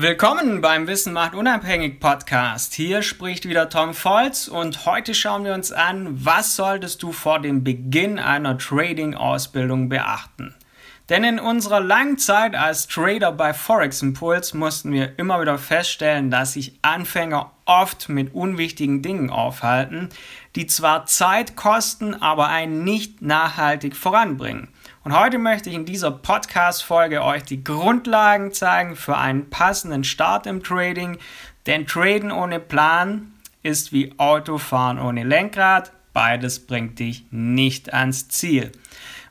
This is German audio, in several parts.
Willkommen beim Wissen macht unabhängig Podcast. Hier spricht wieder Tom Volz und heute schauen wir uns an, was solltest du vor dem Beginn einer Trading-Ausbildung beachten. Denn in unserer langen Zeit als Trader bei Forex Impulse mussten wir immer wieder feststellen, dass sich Anfänger oft mit unwichtigen Dingen aufhalten, die zwar Zeit kosten, aber einen nicht nachhaltig voranbringen. Und heute möchte ich in dieser Podcast-Folge euch die Grundlagen zeigen für einen passenden Start im Trading. Denn Traden ohne Plan ist wie Autofahren ohne Lenkrad. Beides bringt dich nicht ans Ziel.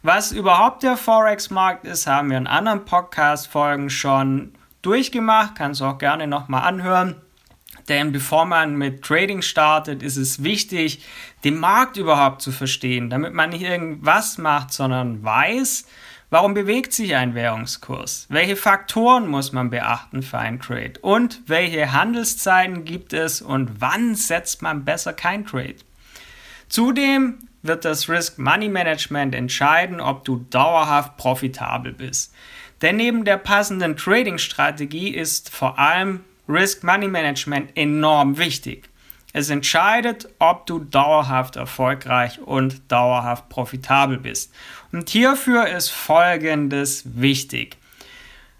Was überhaupt der Forex-Markt ist, haben wir in anderen Podcast-Folgen schon durchgemacht. Kannst du auch gerne nochmal anhören. Denn bevor man mit Trading startet, ist es wichtig, den Markt überhaupt zu verstehen, damit man nicht irgendwas macht, sondern weiß, warum bewegt sich ein Währungskurs, welche Faktoren muss man beachten für einen Trade und welche Handelszeiten gibt es und wann setzt man besser kein Trade. Zudem wird das Risk Money Management entscheiden, ob du dauerhaft profitabel bist. Denn neben der passenden Trading-Strategie ist vor allem Risk Money Management enorm wichtig. Es entscheidet, ob du dauerhaft erfolgreich und dauerhaft profitabel bist. Und hierfür ist Folgendes wichtig.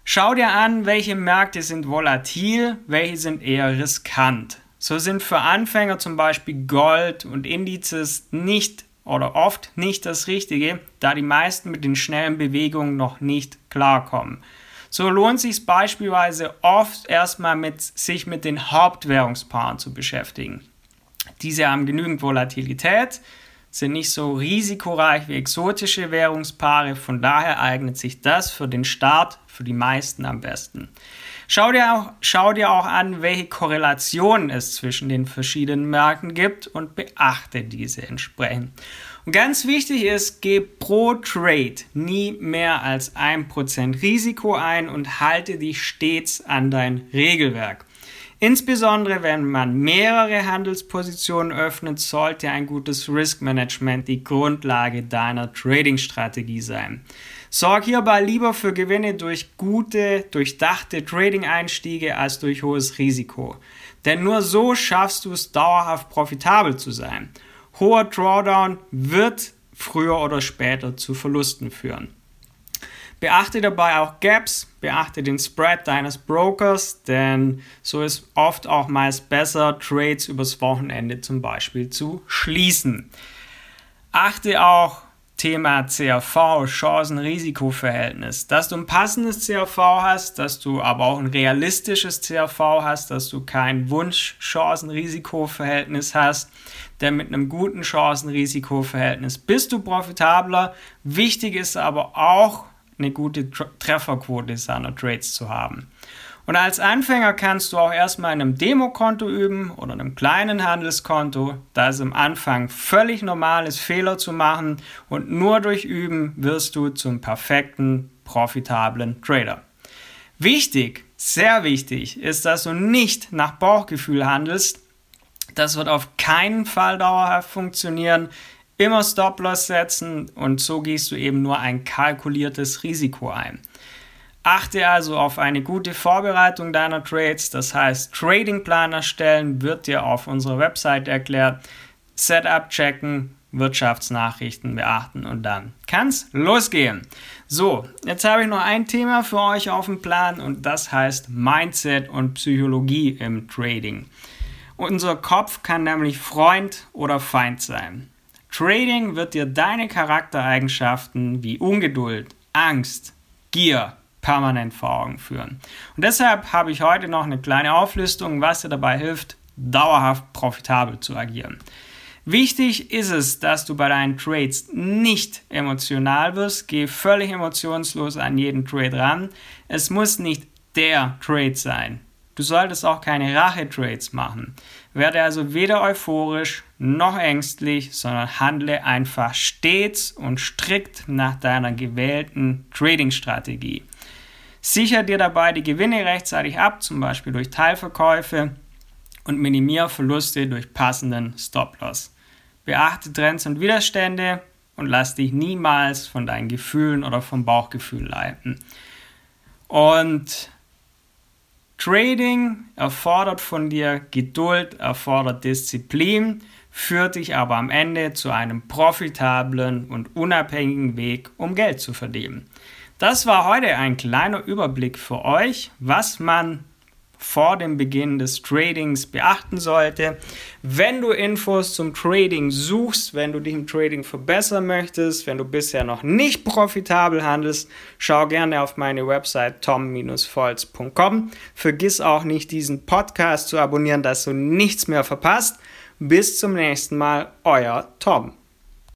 Schau dir an, welche Märkte sind volatil, welche sind eher riskant. So sind für Anfänger zum Beispiel Gold und Indizes nicht oder oft nicht das Richtige, da die meisten mit den schnellen Bewegungen noch nicht klarkommen. So lohnt sich beispielsweise oft erstmal mit sich mit den Hauptwährungspaaren zu beschäftigen. Diese haben genügend Volatilität, sind nicht so risikoreich wie exotische Währungspaare, von daher eignet sich das für den Start für die meisten am besten. Schau dir auch, schau dir auch an, welche Korrelationen es zwischen den verschiedenen Märkten gibt und beachte diese entsprechend. Und ganz wichtig ist, geh pro Trade nie mehr als 1% Risiko ein und halte dich stets an dein Regelwerk. Insbesondere wenn man mehrere Handelspositionen öffnet, sollte ein gutes Risk Management die Grundlage deiner Trading-Strategie sein. Sorg hierbei lieber für Gewinne durch gute, durchdachte Trading-Einstiege als durch hohes Risiko. Denn nur so schaffst du es dauerhaft profitabel zu sein. Hoher Drawdown wird früher oder später zu Verlusten führen. Beachte dabei auch Gaps, beachte den Spread deines Brokers, denn so ist oft auch meist besser, Trades übers Wochenende zum Beispiel zu schließen. Achte auch Thema CRV, Chancen-Risiko-Verhältnis, dass du ein passendes CRV hast, dass du aber auch ein realistisches CRV hast, dass du kein Wunsch-Chancen-Risiko-Verhältnis hast, denn mit einem guten Chancen-Risiko-Verhältnis bist du profitabler. Wichtig ist aber auch, eine gute Trefferquote seiner Trades zu haben. Und als Anfänger kannst du auch erstmal in einem Demokonto üben oder einem kleinen Handelskonto. Da ist am Anfang völlig normal ist, Fehler zu machen und nur durch Üben wirst du zum perfekten, profitablen Trader. Wichtig, sehr wichtig ist, dass du nicht nach Bauchgefühl handelst. Das wird auf keinen Fall dauerhaft funktionieren. Immer Stop-Loss setzen und so gehst du eben nur ein kalkuliertes Risiko ein. Achte also auf eine gute Vorbereitung deiner Trades, das heißt Tradingplan erstellen, wird dir auf unserer Website erklärt, Setup checken, Wirtschaftsnachrichten beachten und dann kann's losgehen. So, jetzt habe ich noch ein Thema für euch auf dem Plan und das heißt Mindset und Psychologie im Trading. Unser Kopf kann nämlich Freund oder Feind sein. Trading wird dir deine Charaktereigenschaften wie Ungeduld, Angst, Gier, permanent vor Augen führen. Und deshalb habe ich heute noch eine kleine Auflistung, was dir dabei hilft, dauerhaft profitabel zu agieren. Wichtig ist es, dass du bei deinen Trades nicht emotional wirst. Geh völlig emotionslos an jeden Trade ran. Es muss nicht der Trade sein. Du solltest auch keine Rache-Trades machen. Werde also weder euphorisch noch ängstlich, sondern handle einfach stets und strikt nach deiner gewählten Trading-Strategie. Sicher dir dabei die Gewinne rechtzeitig ab, zum Beispiel durch Teilverkäufe und minimiere Verluste durch passenden Stop-Loss. Beachte Trends und Widerstände und lass dich niemals von deinen Gefühlen oder vom Bauchgefühl leiten. Und Trading erfordert von dir Geduld, erfordert Disziplin, führt dich aber am Ende zu einem profitablen und unabhängigen Weg, um Geld zu verdienen. Das war heute ein kleiner Überblick für euch, was man vor dem Beginn des Tradings beachten sollte. Wenn du Infos zum Trading suchst, wenn du dich im Trading verbessern möchtest, wenn du bisher noch nicht profitabel handelst, schau gerne auf meine Website tom-volz.com. Vergiss auch nicht, diesen Podcast zu abonnieren, dass du nichts mehr verpasst. Bis zum nächsten Mal, euer Tom.